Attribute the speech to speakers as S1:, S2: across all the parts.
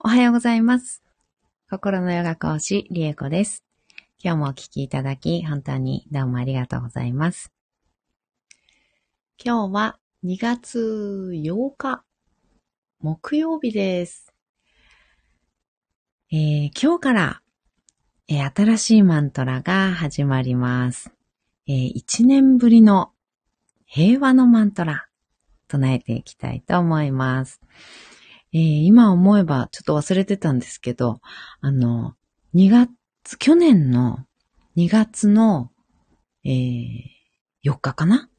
S1: おはようございます。心のヨガ講師、リエコです。今日もお聞きいただき、本当にどうもありがとうございます。今日は2月8日、木曜日です。えー今日から、えー新しいマントラが始まります。え1年ぶりの平和のマントラ、唱えていきたいと思います。えー今思えばちょっと忘れてたんですけど、あの、2月、去年の2月の、えー4日かな？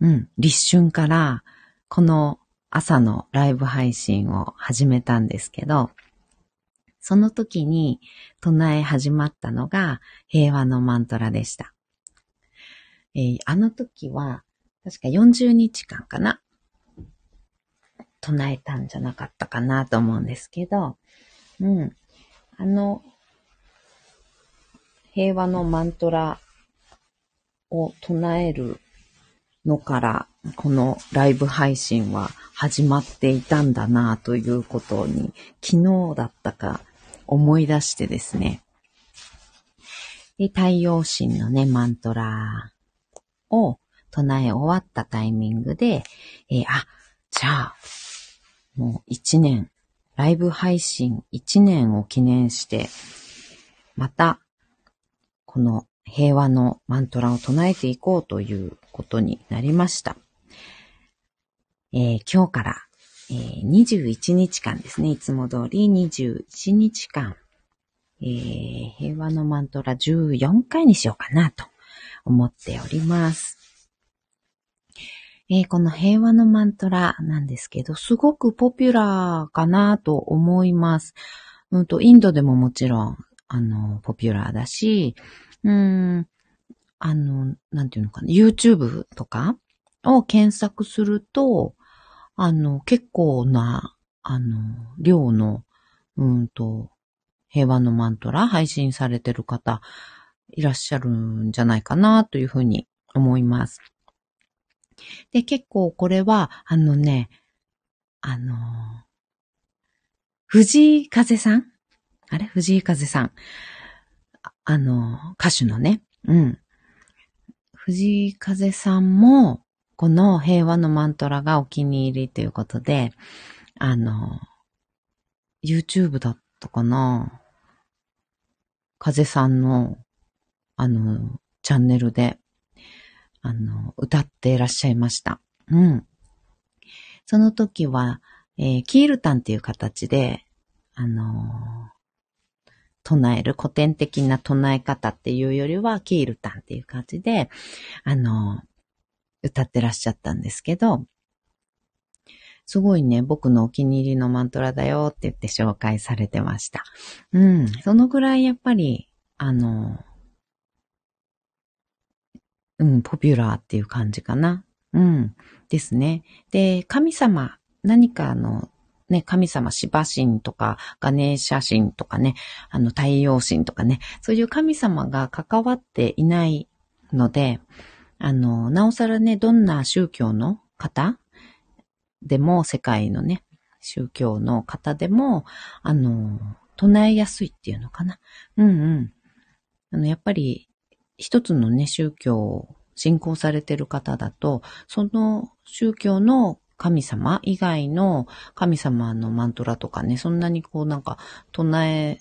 S1: うん、立春から、この朝のライブ配信を始めたんですけど、その時に唱え始まったのが平和のマントラでした。えーあの時は、確か40日間かな？唱えたんじゃなかったかなと思うんですけど、うん。あの、平和のマントラを唱えるのから、このライブ配信は始まっていたんだなということに、昨日だったか思い出してですね。で、太陽神のね、マントラを唱え終わったタイミングで、えーあ、じゃあ、もう一年、ライブ配信一年を記念して、また、この平和のマントラを唱えていこうということになりました。えー今日から、えー21日間ですね。いつも通り21日間、えー平和のマントラ14回にしようかなと思っております。えーこの平和のマントラなんですけど、すごくポピュラーかなと思います。うんと、インドでももちろん、あの、ポピュラーだし、うん、あの、なんていうのかな、YouTube とかを検索すると、あの、結構な、あの、量の、うんと、平和のマントラ配信されてる方いらっしゃるんじゃないかなというふうに思います。で、結構これは、あのね、あの、藤井風さん？あれ？藤井風さん。ああの、歌手のね。うん。藤井風さんも、この平和のマントラがお気に入りということで、あの、YouTube だったかな？風さんの、あの、チャンネルで、あの、歌っていらっしゃいました。うん。その時は、えーキールタンっていう形で、あの唱える古典的な唱え方っていうよりは、キールタンっていう感じで、あの歌ってらっしゃったんですけど、すごいね、僕のお気に入りのマントラだよって言って紹介されてました。うん。そのぐらいやっぱり、あのうん、ポピュラーっていう感じかな。うん。ですね。で、神様、何かあの、ね、神様、シバ神とか、ガネーシャ神とかね、あの、太陽神とかね、そういう神様が関わっていないので、あの、なおさらね、どんな宗教の方でも、世界のね、宗教の方でも、あの、唱えやすいっていうのかな。うんうん。あの、やっぱり、一つのね、宗教を信仰されてる方だと、その宗教の神様以外の神様のマントラとかね、そんなにこうなんか唱え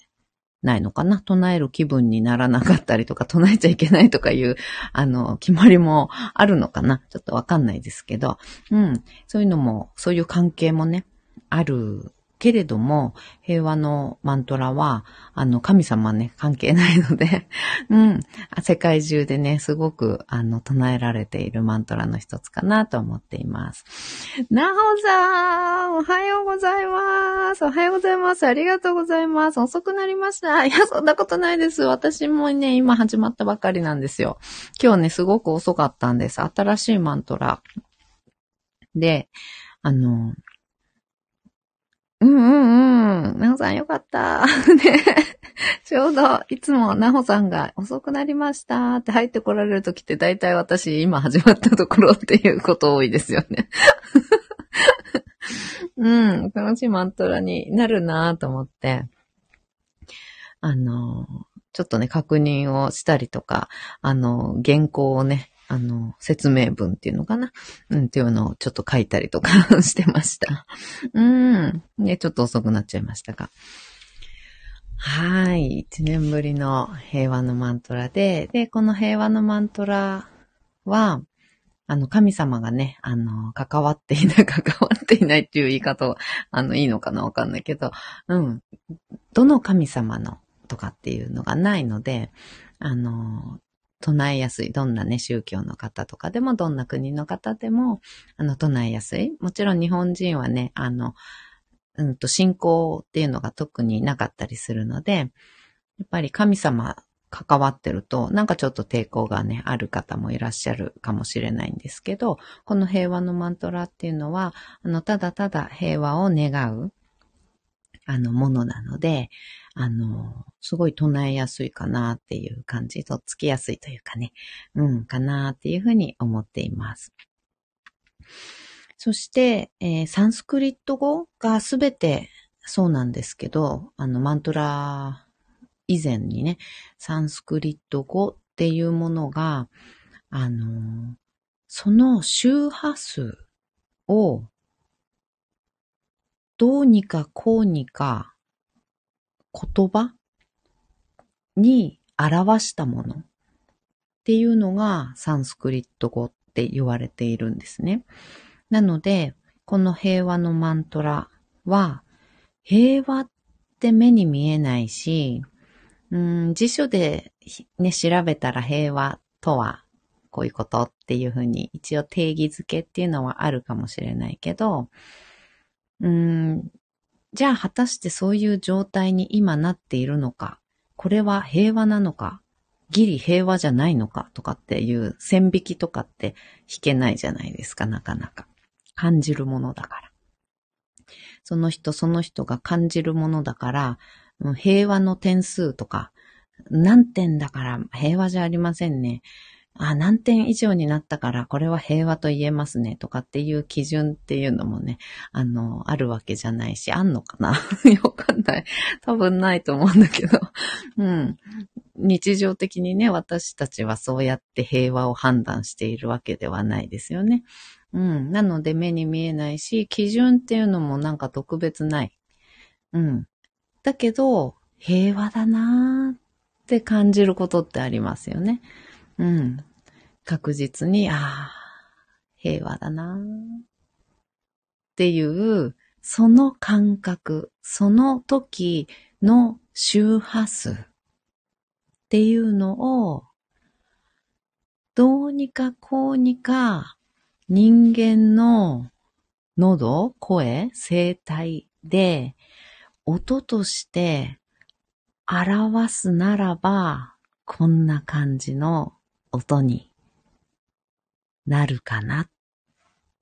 S1: ないのかな？唱える気分にならなかったりとか、唱えちゃいけないとかいう、あの、決まりもあるのかな？ちょっとわかんないですけど、うん。そういうのも、そういう関係もね、あるけれども、平和のマントラは、あの、神様ね、関係ないので、うん。世界中でね、すごく、あの、唱えられているマントラの一つかなと思っています。なほさん、おはようございます。おはようございます。ありがとうございます。遅くなりました。いや、そんなことないです。私もね、今始まったばかりなんですよ。今日ね、すごく遅かったんです。新しいマントラ。で、あの、うんうんうん。なほさんよかった。ね。ちょうど、いつもなほさんが遅くなりましたって入ってこられるときって大体私今始まったところっていうこと多いですよね。うん、楽しいマントラになるなと思って、あの、ちょっとね、確認をしたりとか、あの、原稿をね、あの、説明文っていうのかな？うん、っていうのをちょっと書いたりとか してました。うん。ね、ちょっと遅くなっちゃいましたが。はい。一年ぶりの平和のマントラで、で、この平和のマントラは、あの、神様がね、あの、関わっていない、関わっていないっていう言い方を、あの、いいのかなわかんないけど、うん。どの神様のとかっていうのがないので、あの、唱えやすい。どんなね、宗教の方とかでも、どんな国の方でも、あの、唱えやすい。もちろん日本人はね、あの、うんと、信仰っていうのが特になかったりするので、やっぱり神様関わってると、なんかちょっと抵抗がね、ある方もいらっしゃるかもしれないんですけど、この平和のマントラっていうのは、あの、ただただ平和を願う、あの、ものなので、あの、すごい唱えやすいかなっていう感じ、とつきやすいというかね、うん、かなっていうふうに思っています。そして、えー、サンスクリット語がすべてそうなんですけど、あの、マントラ以前にね、サンスクリット語っていうものが、あの、その周波数をどうにかこうにか言葉に表したものっていうのがサンスクリット語って言われているんですね。なので、この平和のマントラは、平和って目に見えないし、うん、辞書でね、調べたら平和とはこういうことっていうふうに一応定義づけっていうのはあるかもしれないけど、うん、じゃあ果たしてそういう状態に今なっているのか、これは平和なのか、ギリ平和じゃないのかとかっていう線引きとかって引けないじゃないですか、なかなか。感じるものだから。その人その人が感じるものだから、平和の点数とか、何点だから平和じゃありませんね。あ、何点以上になったからこれは平和と言えますねとかっていう基準っていうのもね、あの、あるわけじゃないし、あんのかな？わかんない。多分ないと思うんだけど。うん。日常的にね、私たちはそうやって平和を判断しているわけではないですよね。うん。なので目に見えないし、基準っていうのもなんか特別ない。うん。だけど、平和だなーって感じることってありますよね。うん。確実に、ああ、平和だな。っていう、その感覚、その時の周波数っていうのを、どうにかこうにか人間の喉、声、声帯で音として表すならば、こんな感じの音になるかなっ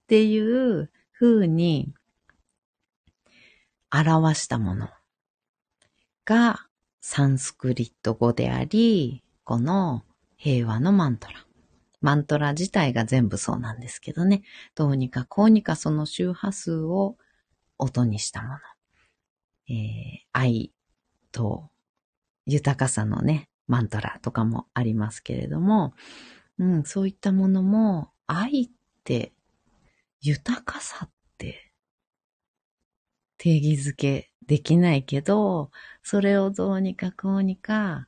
S1: ていう風に表したものがサンスクリット語であり、この平和のマントラ。マントラ自体が全部そうなんですけどね。どうにかこうにかその周波数を音にしたもの。えー、愛と豊かさのね、マントラとかもありますけれども、うん、そういったものも愛って、豊かさって定義づけできないけど、それをどうにかこうにか、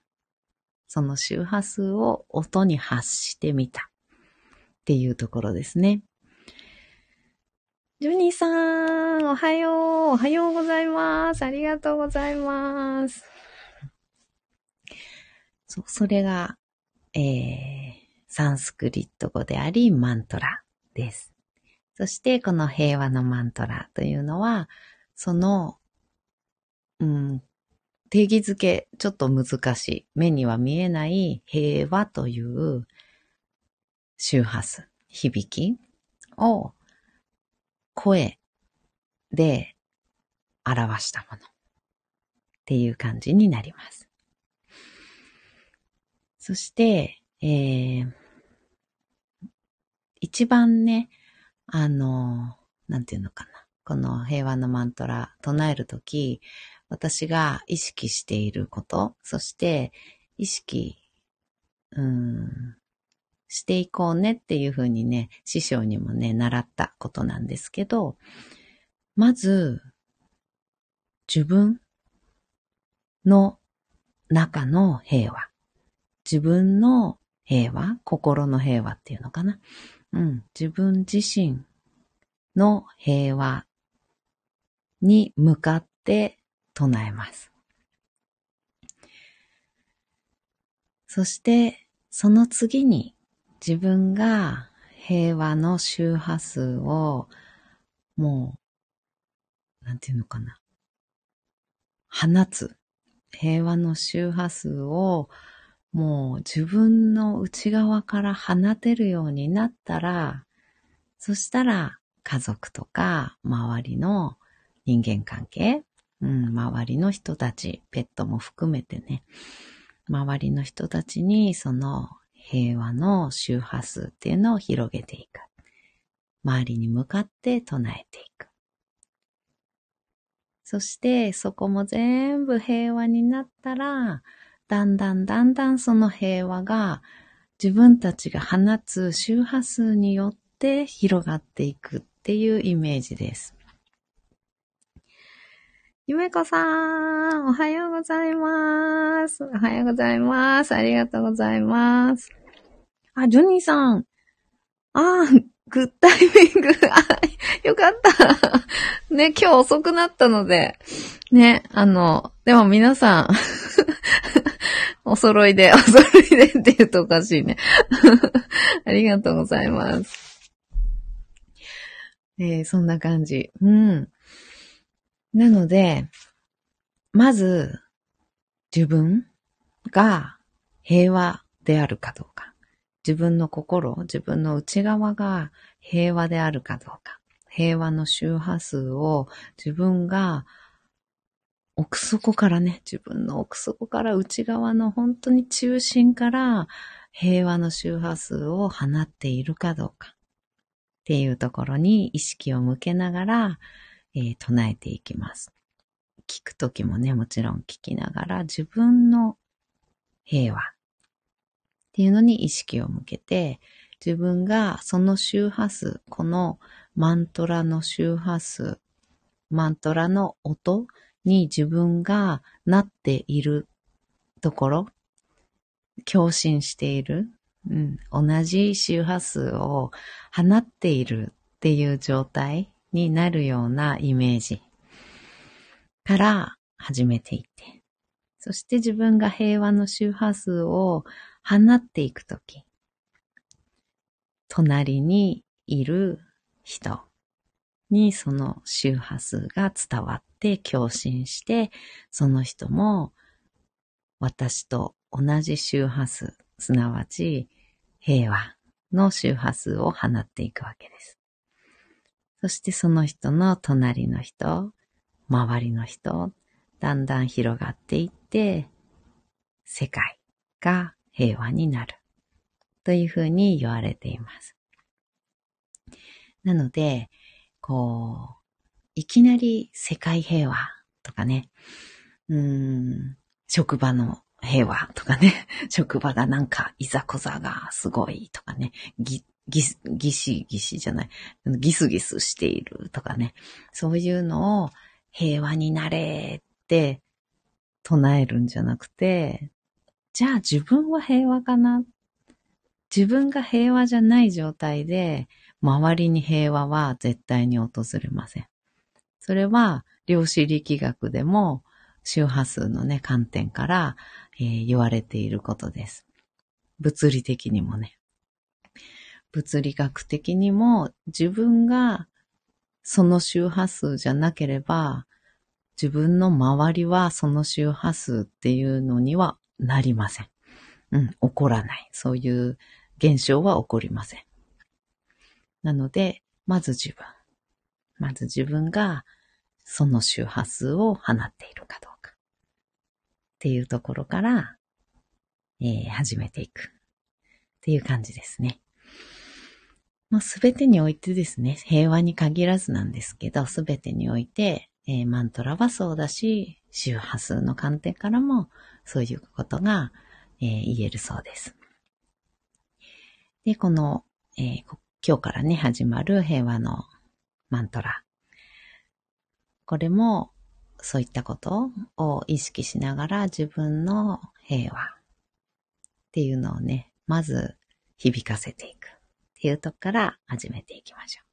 S1: その周波数を音に発してみたっていうところですね。ジョニーさん、おはよう、おはようございます。ありがとうございます。そう、それが、えー、サンスクリット語であり、マントラです。そして、この平和のマントラというのは、その、うん、定義づけ、ちょっと難しい。目には見えない平和という周波数、響きを声で表したものっていう感じになります。そして、えー、一番ね、あの、なんていうのかな。この平和のマントラ唱えるとき、私が意識していること、そして意識、うん、していこうねっていうふうにね、師匠にもね、習ったことなんですけど、まず、自分の中の平和。自分の平和心の平和っていうのかな。うん。自分自身の平和に向かって唱えます。そして、その次に自分が平和の周波数をもう、なんていうのかな。放つ。平和の周波数をもう自分の内側から放てるようになったら、そしたら家族とか周りの人間関係、うん、周りの人たち、ペットも含めてね、周りの人たちにその平和の周波数っていうのを広げていく。周りに向かって唱えていく。そしてそこも全部平和になったら、だんだんだんだんその平和が自分たちが放つ周波数によって広がっていくっていうイメージです。ゆめこさん、おはようございます。おはようございます。ありがとうございます。あ、ジョニーさん。あー、グッタイミング。あ、よかった。ね、今日遅くなったので、ね、あの、でも皆さんお揃いで、お揃いでって言うとおかしいね。ありがとうございます。えー、そんな感じ。うん。なので、まず、自分が平和であるかどうか。自分の心、自分の内側が平和であるかどうか。平和の周波数を自分が奥底からね、自分の奥底から内側の本当に中心から平和の周波数を放っているかどうかっていうところに意識を向けながら、えー、唱えていきます。聞くときもね、もちろん聞きながら自分の平和っていうのに意識を向けて、自分がその周波数、このマントラの周波数、マントラの音に自分がなっているところ、共振している、うん、同じ周波数を放っているっていう状態になるようなイメージから始めていって、そして自分が平和の周波数を放っていくとき、隣にいる人にその周波数が伝わって共振して、その人も私と同じ周波数、すなわち平和の周波数を放っていくわけです。そしてその人の隣の人、周りの人、だんだん広がっていって、世界が平和になる。というふうに言われています。なので、こう、いきなり世界平和とかね、うん、職場の平和とかね、職場がなんかいざこざがすごいとかね、ぎ、ぎ、ぎしぎしじゃない、ギスギスしているとかね、そういうのを平和になれって唱えるんじゃなくて、じゃあ自分は平和かな？自分が平和じゃない状態で、周りに平和は絶対に訪れません。それは量子力学でも周波数のね、観点から、えー、言われていることです。物理的にもね。物理学的にも自分がその周波数じゃなければ、自分の周りはその周波数っていうのにはなりません。うん、起こらない。そういう現象は起こりません。なので、まず自分。まず自分がその周波数を放っているかどうか。っていうところから、えー、始めていく。っていう感じですね。まあ、すべてにおいてですね、平和に限らずなんですけど、すべてにおいて、えー、マントラはそうだし、周波数の観点からも、そういうことが、えー、言えるそうです。で、この、えー、今日からね、始まる平和のマントラ。これも、そういったことを意識しながら自分の平和っていうのをね、まず響かせていくっていうとこから始めていきましょう。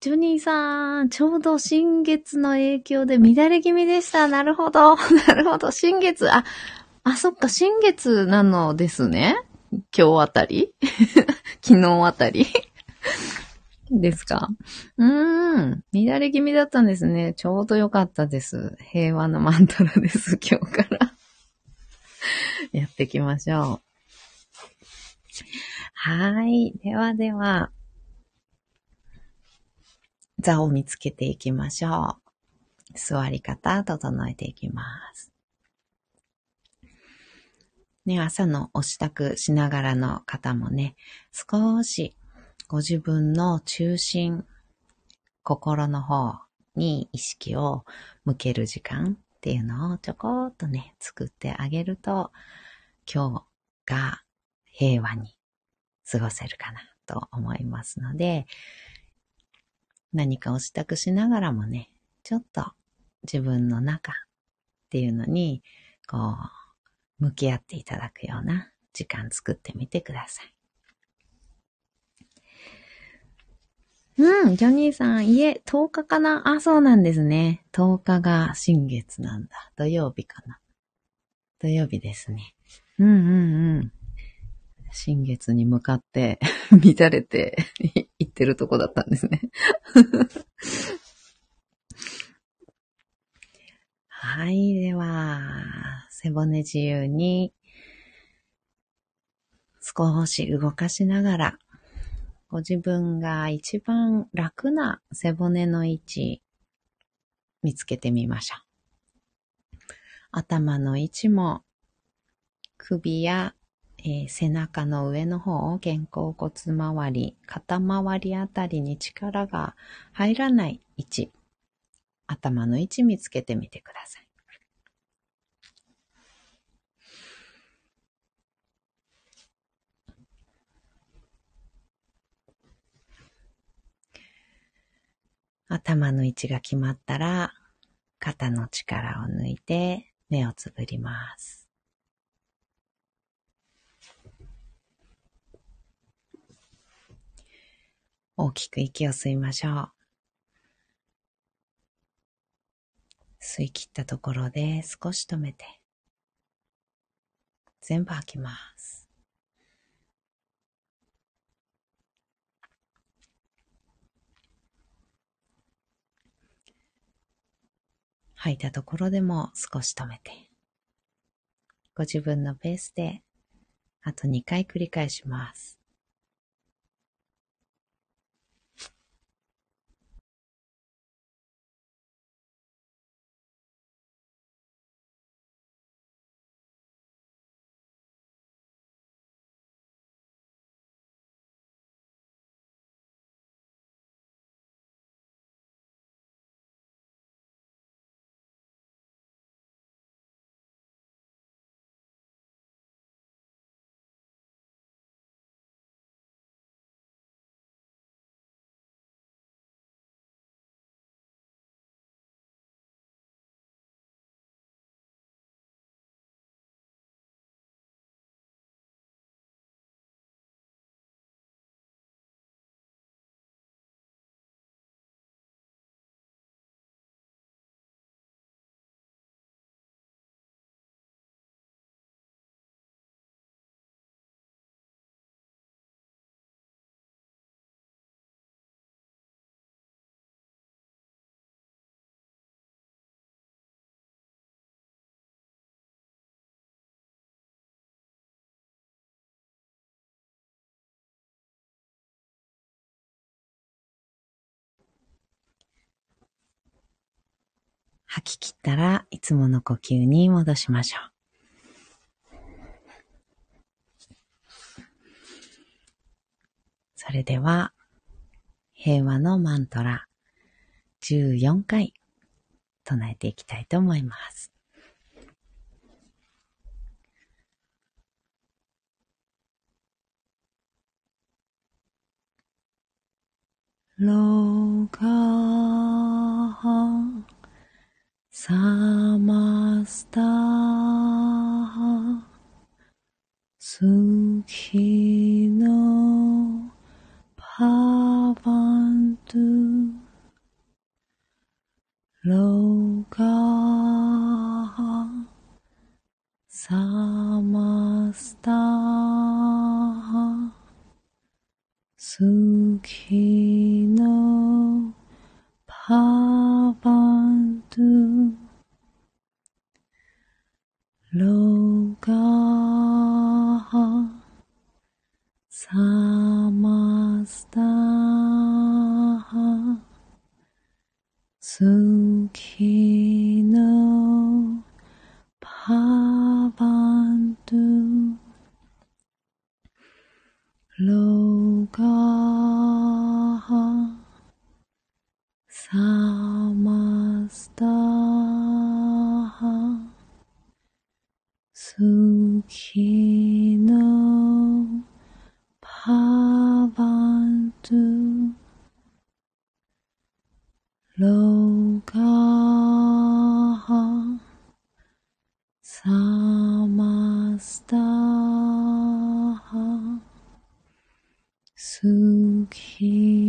S1: ジョニーさん、ちょうど新月の影響で乱れ気味でした。なるほど。なるほど。新月、あ、あ、そっか、新月なのですね。今日あたり 昨日あたりですか？うーん。乱れ気味だったんですね。ちょうどよかったです。平和のマントラです。今日から やっていきましょう。はい。ではでは、座を見つけていきましょう。座り方、整えていきます。ね、朝のお支度しながらの方もね、少しご自分の中心、心の方に意識を向ける時間っていうのをちょこっとね、作ってあげると、今日が平和に過ごせるかなと思いますので、何かを支度しながらもね、ちょっと自分の中っていうのに、こう、向き合っていただくような時間作ってみてください。うん、ジョニーさん、いえ、10日かな？あ、そうなんですね。10日が新月なんだ。土曜日かな。土曜日ですね。うんうんうん。新月に向かって 乱れて いってるとこだったんですね はい、では、背骨自由に少し動かしながら、ご自分が一番楽な背骨の位置見つけてみましょう。頭の位置も首や、えー、背中の上の方、肩甲骨周り、肩周りあたりに力が入らない位置、頭の位置見つけてみてください。頭の位置が決まったら、肩の力を抜いて目をつぶります。大きく息を吸いましょう。吸い切ったところで少し止めて、全部吐きます。吐いたところでも少し止めて、ご自分のペースであと2回繰り返します。吐き切ったらいつもの呼吸に戻しましょう。それでは、平和のマントラ14回唱えていきたいと思います。ローカーサーマスタースキのパワントローカーサーマースタースキのスター。スキ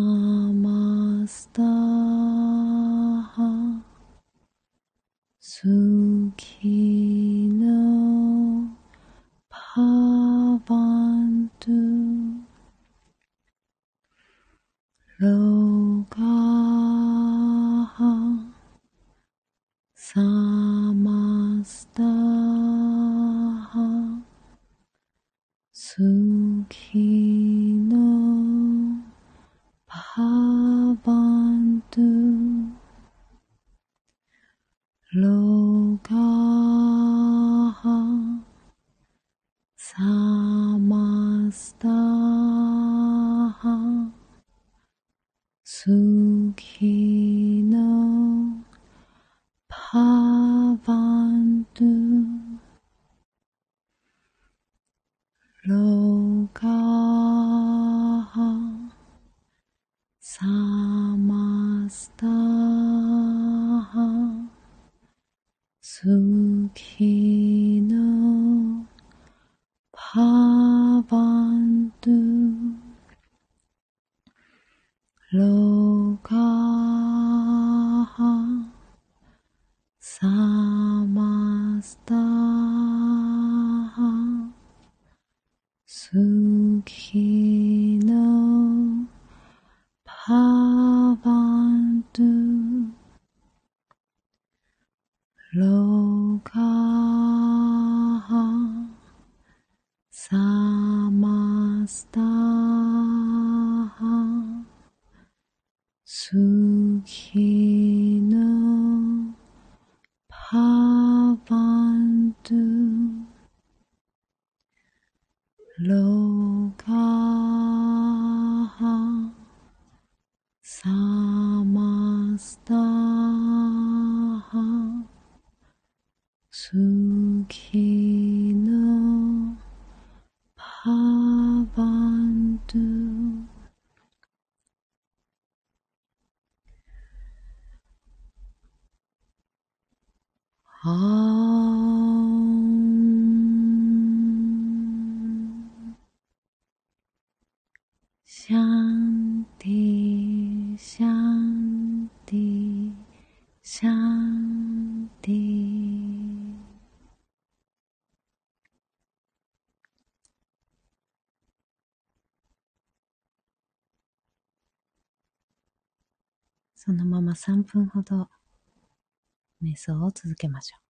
S1: マスター。サマスタハスキ samastah sukhi 3分ほど瞑想を続けましょう。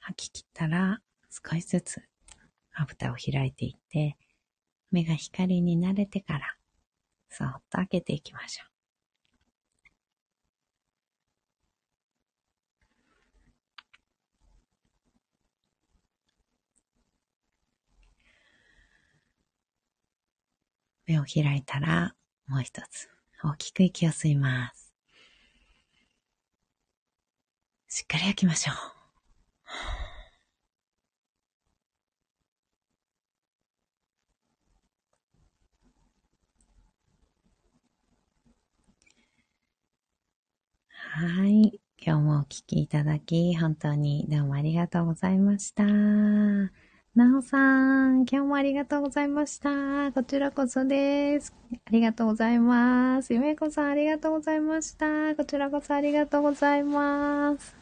S1: 吐き切ったら少しずつまぶたを開いていって、目が光に慣れてから、そっと開けていきましょう。目を開いたら、もう一つ、大きく息を吸います。しっかり吐きましょう。はい。今日もお聞きいただき、本当にどうもありがとうございました。なおさん、今日もありがとうございました。こちらこそです。ありがとうございます。ゆめこさん、ありがとうございました。こちらこそありがとうございます。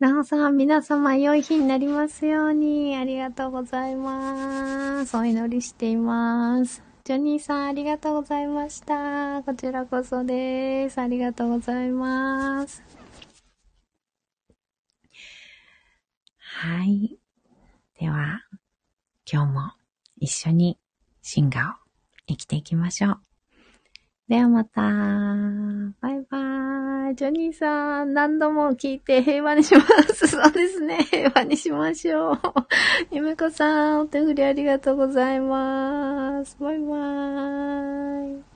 S1: なおさん、皆様、良い日になりますように。ありがとうございます。お祈りしています。ジョニーさん、ありがとうございました。こちらこそです。ありがとうございます。はい。では、今日も一緒に進化を生きていきましょう。ではまた。バイバーイ。ジョニーさん、何度も聞いて平和にします。そうですね。平和にしましょう。ゆめこさん、お手振りありがとうございます。バイバーイ。